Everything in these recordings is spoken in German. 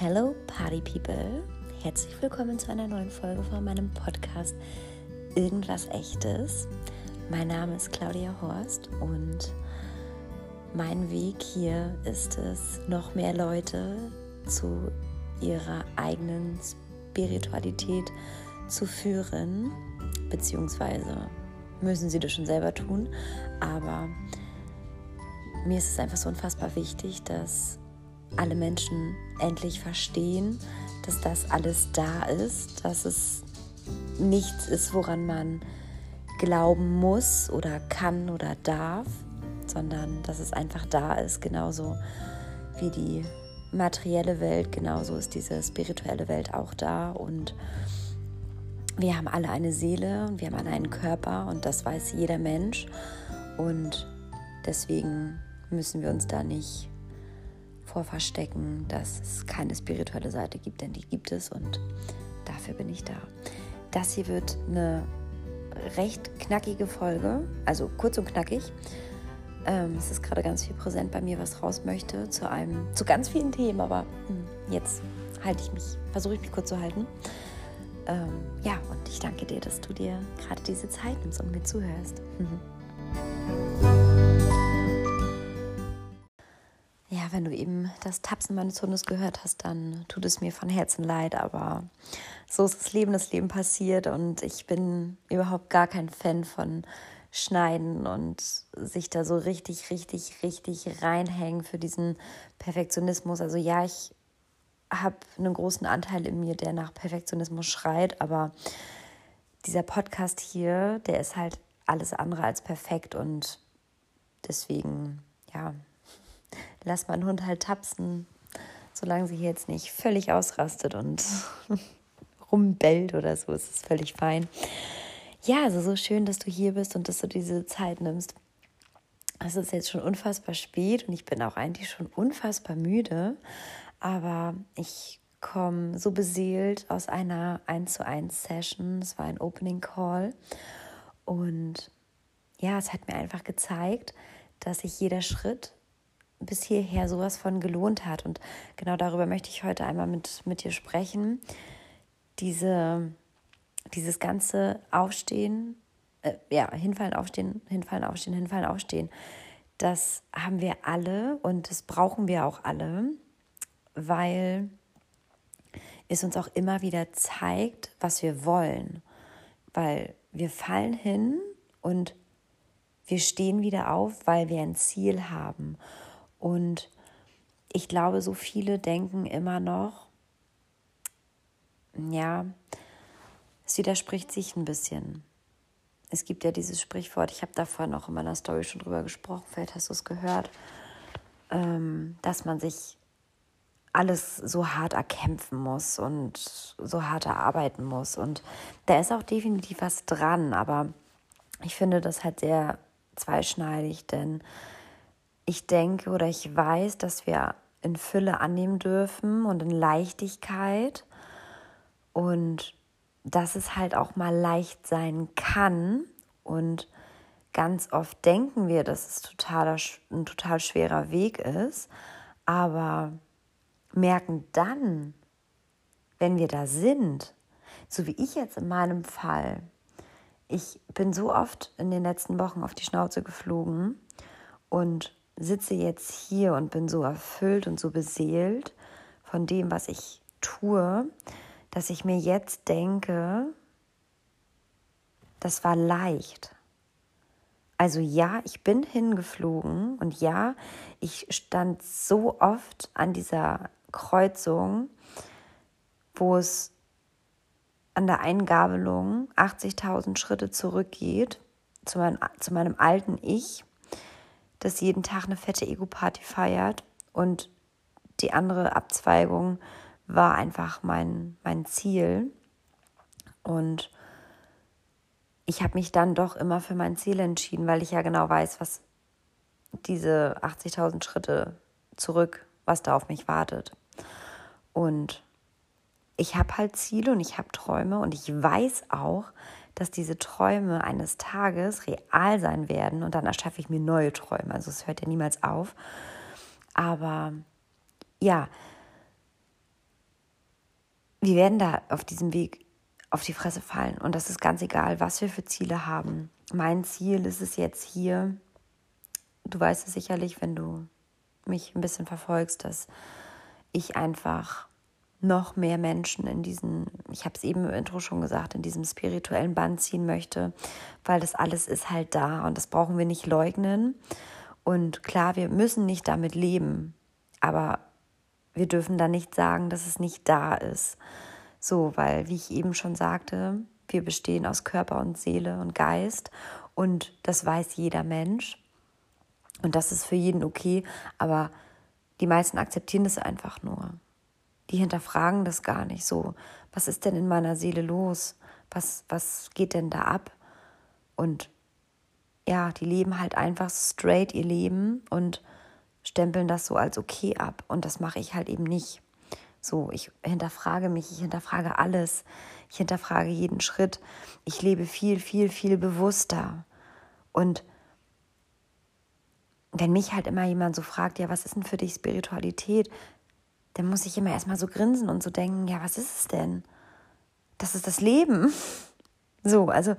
Hello Party People, herzlich willkommen zu einer neuen Folge von meinem Podcast Irgendwas Echtes. Mein Name ist Claudia Horst und mein Weg hier ist es, noch mehr Leute zu ihrer eigenen Spiritualität zu führen, beziehungsweise müssen sie das schon selber tun, aber mir ist es einfach so unfassbar wichtig, dass alle Menschen endlich verstehen, dass das alles da ist, dass es nichts ist, woran man glauben muss oder kann oder darf, sondern dass es einfach da ist, genauso wie die materielle Welt, genauso ist diese spirituelle Welt auch da. Und wir haben alle eine Seele und wir haben alle einen Körper und das weiß jeder Mensch. Und deswegen müssen wir uns da nicht vor verstecken, dass es keine spirituelle Seite gibt, denn die gibt es und dafür bin ich da. Das hier wird eine recht knackige Folge, also kurz und knackig. Ähm, es ist gerade ganz viel präsent bei mir, was raus möchte zu einem, zu ganz vielen Themen, aber hm, jetzt halte ich mich, versuche ich mich kurz zu halten. Ähm, ja, und ich danke dir, dass du dir gerade diese Zeit nimmst und mir zuhörst. Mhm. Wenn du eben das Tapsen meines Hundes gehört hast, dann tut es mir von Herzen leid, aber so ist das Leben, das Leben passiert und ich bin überhaupt gar kein Fan von Schneiden und sich da so richtig, richtig, richtig reinhängen für diesen Perfektionismus. Also ja, ich habe einen großen Anteil in mir, der nach Perfektionismus schreit, aber dieser Podcast hier, der ist halt alles andere als perfekt und deswegen, ja, lass meinen Hund halt tapsen, solange sie jetzt nicht völlig ausrastet und rumbellt oder so, ist es völlig fein. Ja, also so schön, dass du hier bist und dass du diese Zeit nimmst. Es ist jetzt schon unfassbar spät und ich bin auch eigentlich schon unfassbar müde, aber ich komme so beseelt aus einer 1 zu 1 Session. Es war ein Opening Call und ja, es hat mir einfach gezeigt, dass sich jeder Schritt bis hierher sowas von gelohnt hat. Und genau darüber möchte ich heute einmal mit, mit dir sprechen. Diese, dieses ganze Aufstehen, äh, ja, hinfallen, aufstehen, hinfallen, aufstehen, hinfallen, aufstehen, das haben wir alle und das brauchen wir auch alle, weil es uns auch immer wieder zeigt, was wir wollen. Weil wir fallen hin und wir stehen wieder auf, weil wir ein Ziel haben. Und ich glaube, so viele denken immer noch, ja, es widerspricht sich ein bisschen. Es gibt ja dieses Sprichwort, ich habe davor noch in meiner Story schon drüber gesprochen, vielleicht hast du es gehört, ähm, dass man sich alles so hart erkämpfen muss und so hart erarbeiten muss. Und da ist auch definitiv was dran, aber ich finde das halt sehr zweischneidig, denn ich denke oder ich weiß, dass wir in Fülle annehmen dürfen und in Leichtigkeit. Und dass es halt auch mal leicht sein kann. Und ganz oft denken wir, dass es totaler, ein total schwerer Weg ist, aber merken dann, wenn wir da sind, so wie ich jetzt in meinem Fall, ich bin so oft in den letzten Wochen auf die Schnauze geflogen und sitze jetzt hier und bin so erfüllt und so beseelt von dem, was ich tue, dass ich mir jetzt denke, das war leicht. Also ja, ich bin hingeflogen und ja, ich stand so oft an dieser Kreuzung, wo es an der Eingabelung 80.000 Schritte zurückgeht zu, mein, zu meinem alten Ich das jeden Tag eine fette Ego-Party feiert. Und die andere Abzweigung war einfach mein, mein Ziel. Und ich habe mich dann doch immer für mein Ziel entschieden, weil ich ja genau weiß, was diese 80.000 Schritte zurück, was da auf mich wartet. Und ich habe halt Ziele und ich habe Träume und ich weiß auch, dass diese Träume eines Tages real sein werden und dann erschaffe ich mir neue Träume. Also es hört ja niemals auf. Aber ja, wir werden da auf diesem Weg auf die Fresse fallen. Und das ist ganz egal, was wir für Ziele haben. Mein Ziel ist es jetzt hier, du weißt es sicherlich, wenn du mich ein bisschen verfolgst, dass ich einfach noch mehr Menschen in diesen, ich habe es eben im Intro schon gesagt, in diesem spirituellen Band ziehen möchte, weil das alles ist halt da und das brauchen wir nicht leugnen. Und klar, wir müssen nicht damit leben, aber wir dürfen da nicht sagen, dass es nicht da ist. So, weil, wie ich eben schon sagte, wir bestehen aus Körper und Seele und Geist und das weiß jeder Mensch und das ist für jeden okay, aber die meisten akzeptieren das einfach nur. Die hinterfragen das gar nicht so. Was ist denn in meiner Seele los? Was, was geht denn da ab? Und ja, die leben halt einfach straight ihr Leben und stempeln das so als okay ab. Und das mache ich halt eben nicht. So, ich hinterfrage mich, ich hinterfrage alles, ich hinterfrage jeden Schritt. Ich lebe viel, viel, viel bewusster. Und wenn mich halt immer jemand so fragt, ja, was ist denn für dich Spiritualität, dann muss ich immer erstmal so grinsen und so denken, ja, was ist es denn? Das ist das Leben. So, also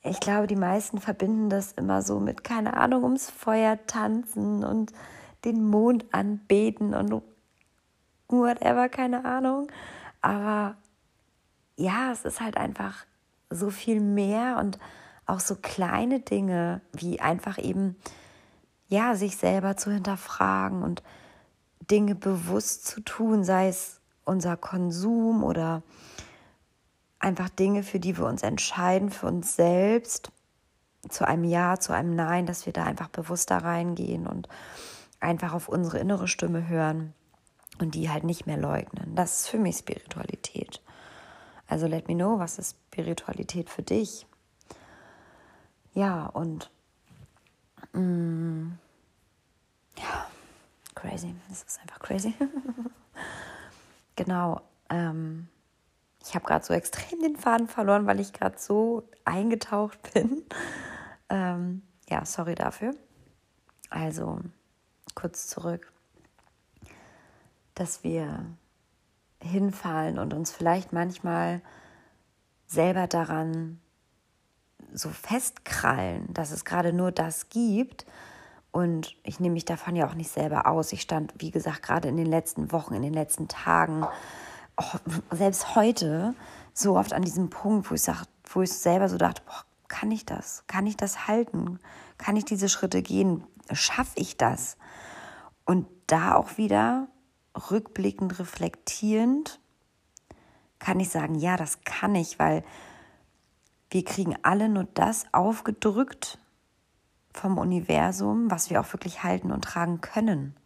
ich glaube, die meisten verbinden das immer so mit, keine Ahnung, ums Feuer tanzen und den Mond anbeten und whatever, keine Ahnung. Aber ja, es ist halt einfach so viel mehr und auch so kleine Dinge wie einfach eben, ja, sich selber zu hinterfragen und Dinge bewusst zu tun, sei es unser Konsum oder einfach Dinge, für die wir uns entscheiden, für uns selbst, zu einem Ja, zu einem Nein, dass wir da einfach bewusster reingehen und einfach auf unsere innere Stimme hören und die halt nicht mehr leugnen. Das ist für mich Spiritualität. Also let me know, was ist Spiritualität für dich? Ja, und mh, mm, crazy. Das ist einfach crazy. genau. Ähm, ich habe gerade so extrem den Faden verloren, weil ich gerade so eingetaucht bin. Ähm, ja, sorry dafür. Also kurz zurück dass wir hinfallen und uns vielleicht manchmal selber daran so festkrallen, dass es gerade nur das gibt. Und ich nehme mich davon ja auch nicht selber aus. Ich stand, wie gesagt, gerade in den letzten Wochen, in den letzten Tagen, oh, selbst heute, so oft an diesem Punkt, wo ich, sag, wo ich selber so dachte, boah, kann ich das? Kann ich das halten? Kann ich diese Schritte gehen? Schaffe ich das? Und da auch wieder rückblickend reflektierend kann ich sagen, ja, das kann ich, weil wir kriegen alle nur das aufgedrückt vom Universum, was wir auch wirklich halten und tragen können.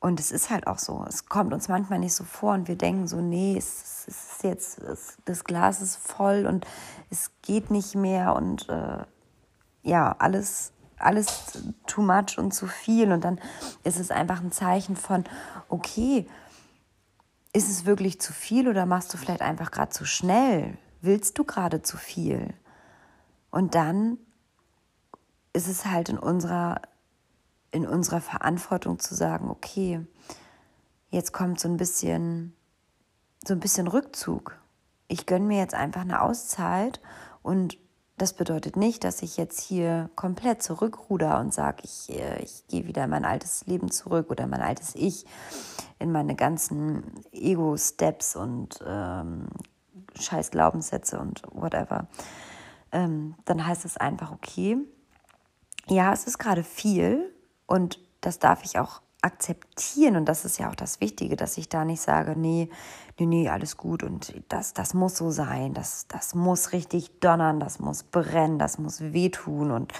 Und es ist halt auch so. Es kommt uns manchmal nicht so vor und wir denken so, nee, es, ist jetzt, es, das Glas ist voll und es geht nicht mehr und äh, ja, alles alles too much und zu viel. Und dann ist es einfach ein Zeichen von, okay, ist es wirklich zu viel oder machst du vielleicht einfach gerade zu schnell? Willst du gerade zu viel? Und dann ist es halt in unserer, in unserer Verantwortung zu sagen, okay, jetzt kommt so ein bisschen, so ein bisschen Rückzug. Ich gönne mir jetzt einfach eine Auszeit und das bedeutet nicht, dass ich jetzt hier komplett zurückruder und sage, ich, äh, ich gehe wieder in mein altes Leben zurück oder mein altes Ich, in meine ganzen Ego-Steps und ähm, scheiß Glaubenssätze und whatever. Ähm, dann heißt es einfach, okay, ja, es ist gerade viel und das darf ich auch akzeptieren und das ist ja auch das Wichtige, dass ich da nicht sage, nee, nee, nee, alles gut und das, das muss so sein, das, das muss richtig donnern, das muss brennen, das muss wehtun und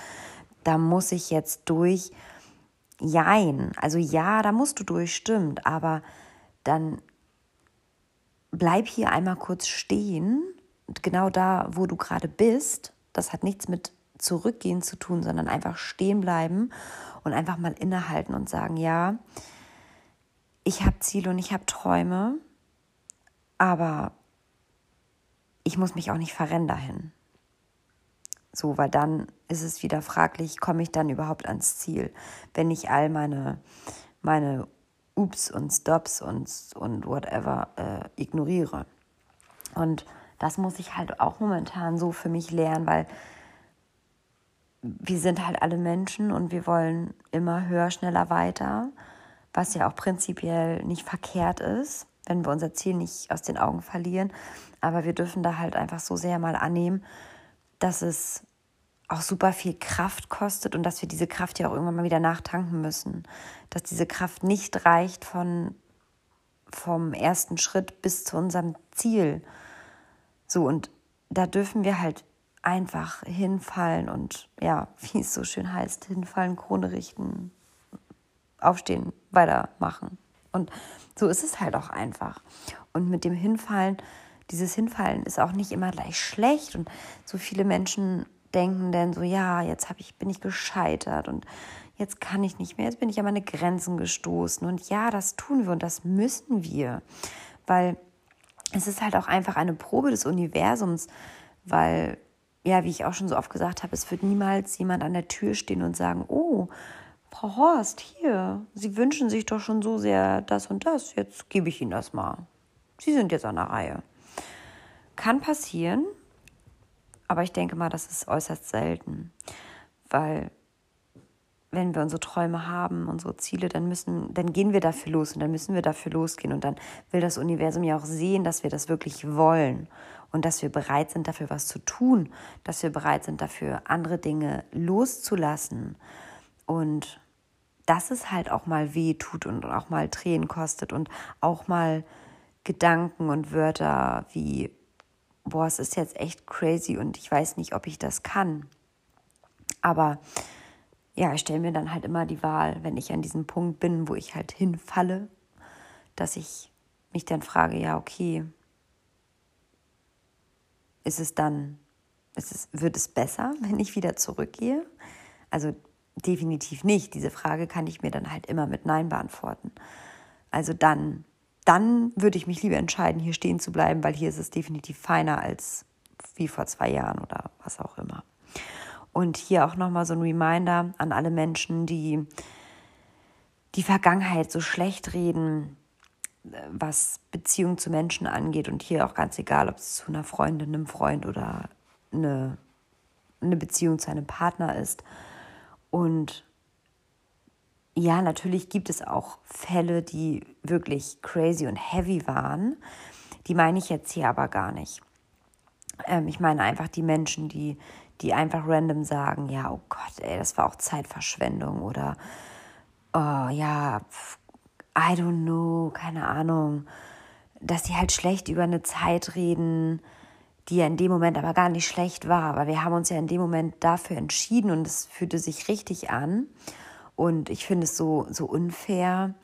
da muss ich jetzt durch. Jein, also ja, da musst du durch, stimmt, aber dann bleib hier einmal kurz stehen, genau da, wo du gerade bist. Das hat nichts mit zurückgehen zu tun, sondern einfach stehen bleiben und einfach mal innehalten und sagen, ja, ich habe Ziele und ich habe Träume, aber ich muss mich auch nicht verrennen dahin. So, weil dann ist es wieder fraglich, komme ich dann überhaupt ans Ziel, wenn ich all meine, meine Ups und Stops und, und whatever äh, ignoriere. Und das muss ich halt auch momentan so für mich lernen, weil wir sind halt alle Menschen und wir wollen immer höher, schneller, weiter, was ja auch prinzipiell nicht verkehrt ist, wenn wir unser Ziel nicht aus den Augen verlieren. Aber wir dürfen da halt einfach so sehr mal annehmen, dass es auch super viel Kraft kostet und dass wir diese Kraft ja auch irgendwann mal wieder nachtanken müssen. Dass diese Kraft nicht reicht von, vom ersten Schritt bis zu unserem Ziel. So, und da dürfen wir halt einfach hinfallen und ja, wie es so schön heißt, hinfallen, Krone richten, aufstehen, weitermachen. Und so ist es halt auch einfach. Und mit dem Hinfallen, dieses Hinfallen ist auch nicht immer gleich schlecht. Und so viele Menschen denken dann so, ja, jetzt hab ich, bin ich gescheitert und jetzt kann ich nicht mehr, jetzt bin ich an meine Grenzen gestoßen. Und ja, das tun wir und das müssen wir. Weil es ist halt auch einfach eine Probe des Universums, weil, ja, wie ich auch schon so oft gesagt habe, es wird niemals jemand an der Tür stehen und sagen, oh, Frau Horst, hier, Sie wünschen sich doch schon so sehr das und das, jetzt gebe ich Ihnen das mal. Sie sind jetzt an der Reihe. Kann passieren, aber ich denke mal, das ist äußerst selten, weil wenn wir unsere Träume haben, unsere Ziele, dann müssen, dann gehen wir dafür los und dann müssen wir dafür losgehen und dann will das Universum ja auch sehen, dass wir das wirklich wollen und dass wir bereit sind, dafür was zu tun, dass wir bereit sind, dafür andere Dinge loszulassen und dass es halt auch mal weh tut und auch mal Tränen kostet und auch mal Gedanken und Wörter wie boah, es ist jetzt echt crazy und ich weiß nicht, ob ich das kann. Aber ja, ich stelle mir dann halt immer die Wahl, wenn ich an diesem Punkt bin, wo ich halt hinfalle, dass ich mich dann frage, ja, okay, ist es dann, ist es, wird es besser, wenn ich wieder zurückgehe? Also definitiv nicht. Diese Frage kann ich mir dann halt immer mit Nein beantworten. Also dann dann würde ich mich lieber entscheiden, hier stehen zu bleiben, weil hier ist es definitiv feiner als wie vor zwei Jahren oder was auch immer. Und hier auch nochmal so ein Reminder an alle Menschen, die die Vergangenheit so schlecht reden, was Beziehung zu Menschen angeht. Und hier auch ganz egal, ob es zu einer Freundin, einem Freund oder eine, eine Beziehung zu einem Partner ist. Und ja, natürlich gibt es auch Fälle, die wirklich crazy und heavy waren. Die meine ich jetzt hier aber gar nicht. Ähm, ich meine einfach die Menschen, die, die einfach random sagen, ja, oh Gott, ey, das war auch Zeitverschwendung oder oh ja, I don't know, keine Ahnung, dass sie halt schlecht über eine Zeit reden, die ja in dem Moment aber gar nicht schlecht war, aber wir haben uns ja in dem Moment dafür entschieden und es fühlte sich richtig an. Und ich finde es so, so unfair,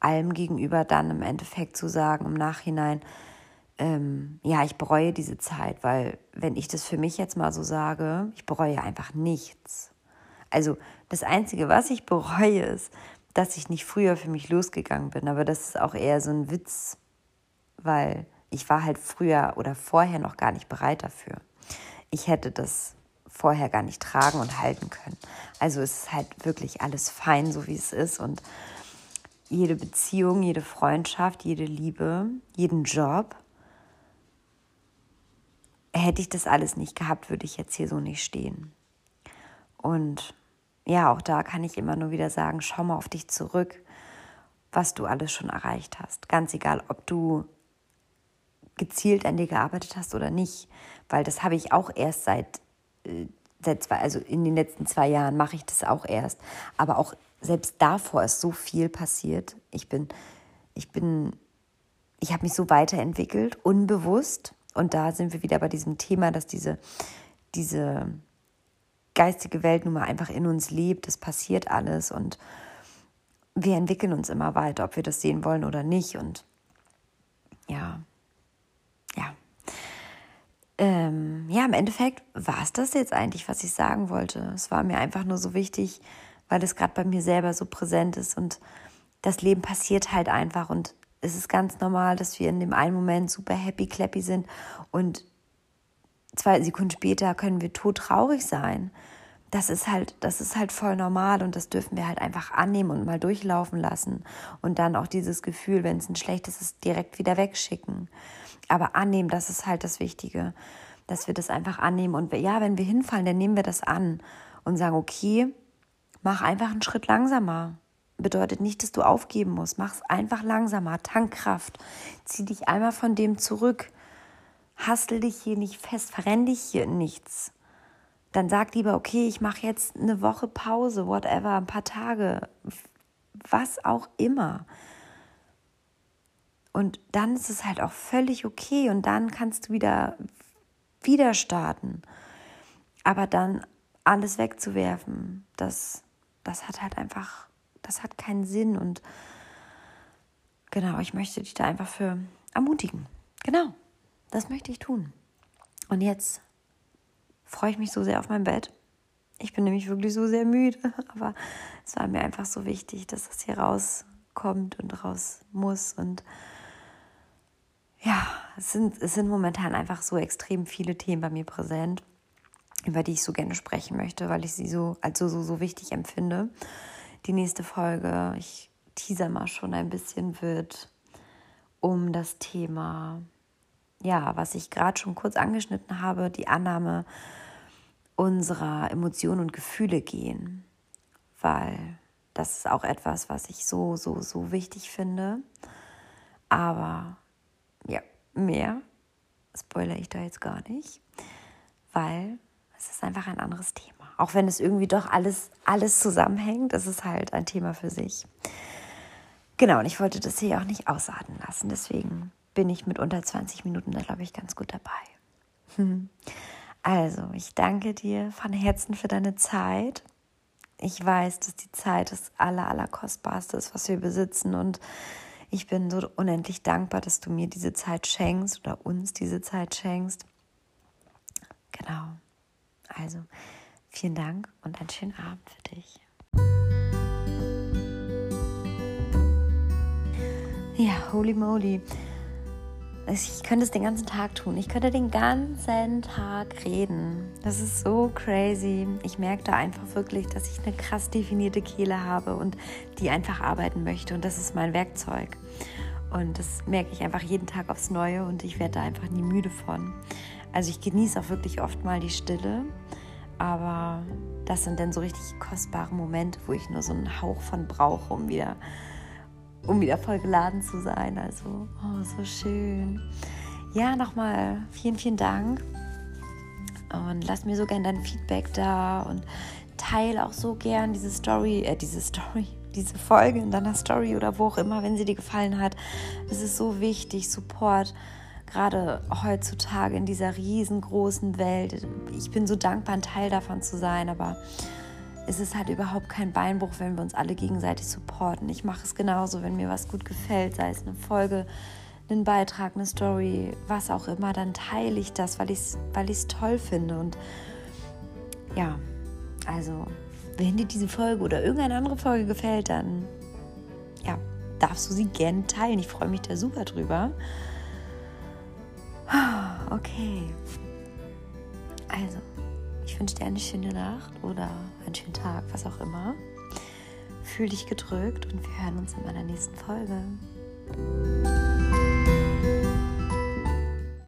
allem gegenüber dann im Endeffekt zu sagen, im Nachhinein, ähm, ja, ich bereue diese Zeit, weil wenn ich das für mich jetzt mal so sage, ich bereue einfach nichts. Also das Einzige, was ich bereue, ist, dass ich nicht früher für mich losgegangen bin. Aber das ist auch eher so ein Witz, weil ich war halt früher oder vorher noch gar nicht bereit dafür. Ich hätte das vorher gar nicht tragen und halten können. Also es ist halt wirklich alles fein, so wie es ist. Und jede Beziehung, jede Freundschaft, jede Liebe, jeden Job, hätte ich das alles nicht gehabt, würde ich jetzt hier so nicht stehen. Und ja, auch da kann ich immer nur wieder sagen, schau mal auf dich zurück, was du alles schon erreicht hast. Ganz egal, ob du gezielt an dir gearbeitet hast oder nicht, weil das habe ich auch erst seit äh, seit zwei, also in den letzten zwei Jahren mache ich das auch erst. Aber auch selbst davor ist so viel passiert. Ich bin, ich bin, ich habe mich so weiterentwickelt, unbewusst. Und da sind wir wieder bei diesem Thema, dass diese, diese geistige Welt nun mal einfach in uns lebt. Es passiert alles und wir entwickeln uns immer weiter, ob wir das sehen wollen oder nicht. Und ja, ja, ähm, ja, im Endeffekt war es das jetzt eigentlich, was ich sagen wollte. Es war mir einfach nur so wichtig, weil es gerade bei mir selber so präsent ist und das Leben passiert halt einfach und es ist ganz normal, dass wir in dem einen Moment super happy clappy sind und zwei Sekunden später können wir todtraurig sein. das ist halt, das ist halt voll normal und das dürfen wir halt einfach annehmen und mal durchlaufen lassen. Und dann auch dieses Gefühl, wenn es ein schlechtes ist, direkt wieder wegschicken. Aber annehmen, das ist halt das Wichtige, dass wir das einfach annehmen. Und ja, wenn wir hinfallen, dann nehmen wir das an und sagen, okay, mach einfach einen Schritt langsamer. Bedeutet nicht, dass du aufgeben musst. Mach es einfach langsamer. Tankkraft. Zieh dich einmal von dem zurück. Hastel dich hier nicht fest. Verrenn dich hier nichts dann sag lieber, okay, ich mache jetzt eine Woche Pause, whatever, ein paar Tage, was auch immer. Und dann ist es halt auch völlig okay und dann kannst du wieder, wieder starten. Aber dann alles wegzuwerfen, das, das hat halt einfach, das hat keinen Sinn und genau, ich möchte dich da einfach für ermutigen. Genau, das möchte ich tun. Und jetzt freue ich mich so sehr auf mein Bett. Ich bin nämlich wirklich so sehr müde, aber es war mir einfach so wichtig, dass das hier rauskommt und raus muss. Und ja, es sind, es sind momentan einfach so extrem viele Themen bei mir präsent, über die ich so gerne sprechen möchte, weil ich sie so als so, so, so wichtig empfinde. Die nächste Folge, ich teaser mal schon ein bisschen, wird um das Thema, ja, was ich gerade schon kurz angeschnitten habe, die Annahme unserer Emotionen und Gefühle gehen, weil das ist auch etwas, was ich so, so, so wichtig finde. Aber ja, mehr spoilere ich da jetzt gar nicht, weil es ist einfach ein anderes Thema. Auch wenn es irgendwie doch alles, alles zusammenhängt, ist es halt ein Thema für sich. Genau, und ich wollte das hier auch nicht ausarten lassen. Deswegen bin ich mit unter 20 Minuten da, glaube ich, ganz gut dabei. Also, ich danke dir von Herzen für deine Zeit. Ich weiß, dass die Zeit das aller, aller kostbarste ist, was wir besitzen. Und ich bin so unendlich dankbar, dass du mir diese Zeit schenkst oder uns diese Zeit schenkst. Genau. Also, vielen Dank und einen schönen Abend für dich. Ja, holy moly. Ich könnte es den ganzen Tag tun. Ich könnte den ganzen Tag reden. Das ist so crazy. Ich merke da einfach wirklich, dass ich eine krass definierte Kehle habe und die einfach arbeiten möchte. Und das ist mein Werkzeug. Und das merke ich einfach jeden Tag aufs Neue und ich werde da einfach nie müde von. Also ich genieße auch wirklich oft mal die Stille. Aber das sind dann so richtig kostbare Momente, wo ich nur so einen Hauch von brauche, um wieder um wieder voll geladen zu sein. Also, oh, so schön. Ja, nochmal vielen, vielen Dank. Und lass mir so gern dein Feedback da und teile auch so gern diese Story, äh, diese Story, diese Folge in deiner Story oder wo auch immer, wenn sie dir gefallen hat. Es ist so wichtig, Support, gerade heutzutage in dieser riesengroßen Welt. Ich bin so dankbar, ein Teil davon zu sein, aber ist es halt überhaupt kein Beinbruch, wenn wir uns alle gegenseitig supporten. Ich mache es genauso, wenn mir was gut gefällt, sei es eine Folge, einen Beitrag, eine Story, was auch immer, dann teile ich das, weil ich es weil toll finde. Und ja, also, wenn dir diese Folge oder irgendeine andere Folge gefällt, dann ja, darfst du sie gerne teilen. Ich freue mich da super drüber. Okay. Also, ich wünsche dir eine schöne Nacht oder einen schönen Tag, was auch immer. Fühl dich gedrückt und wir hören uns in meiner nächsten Folge.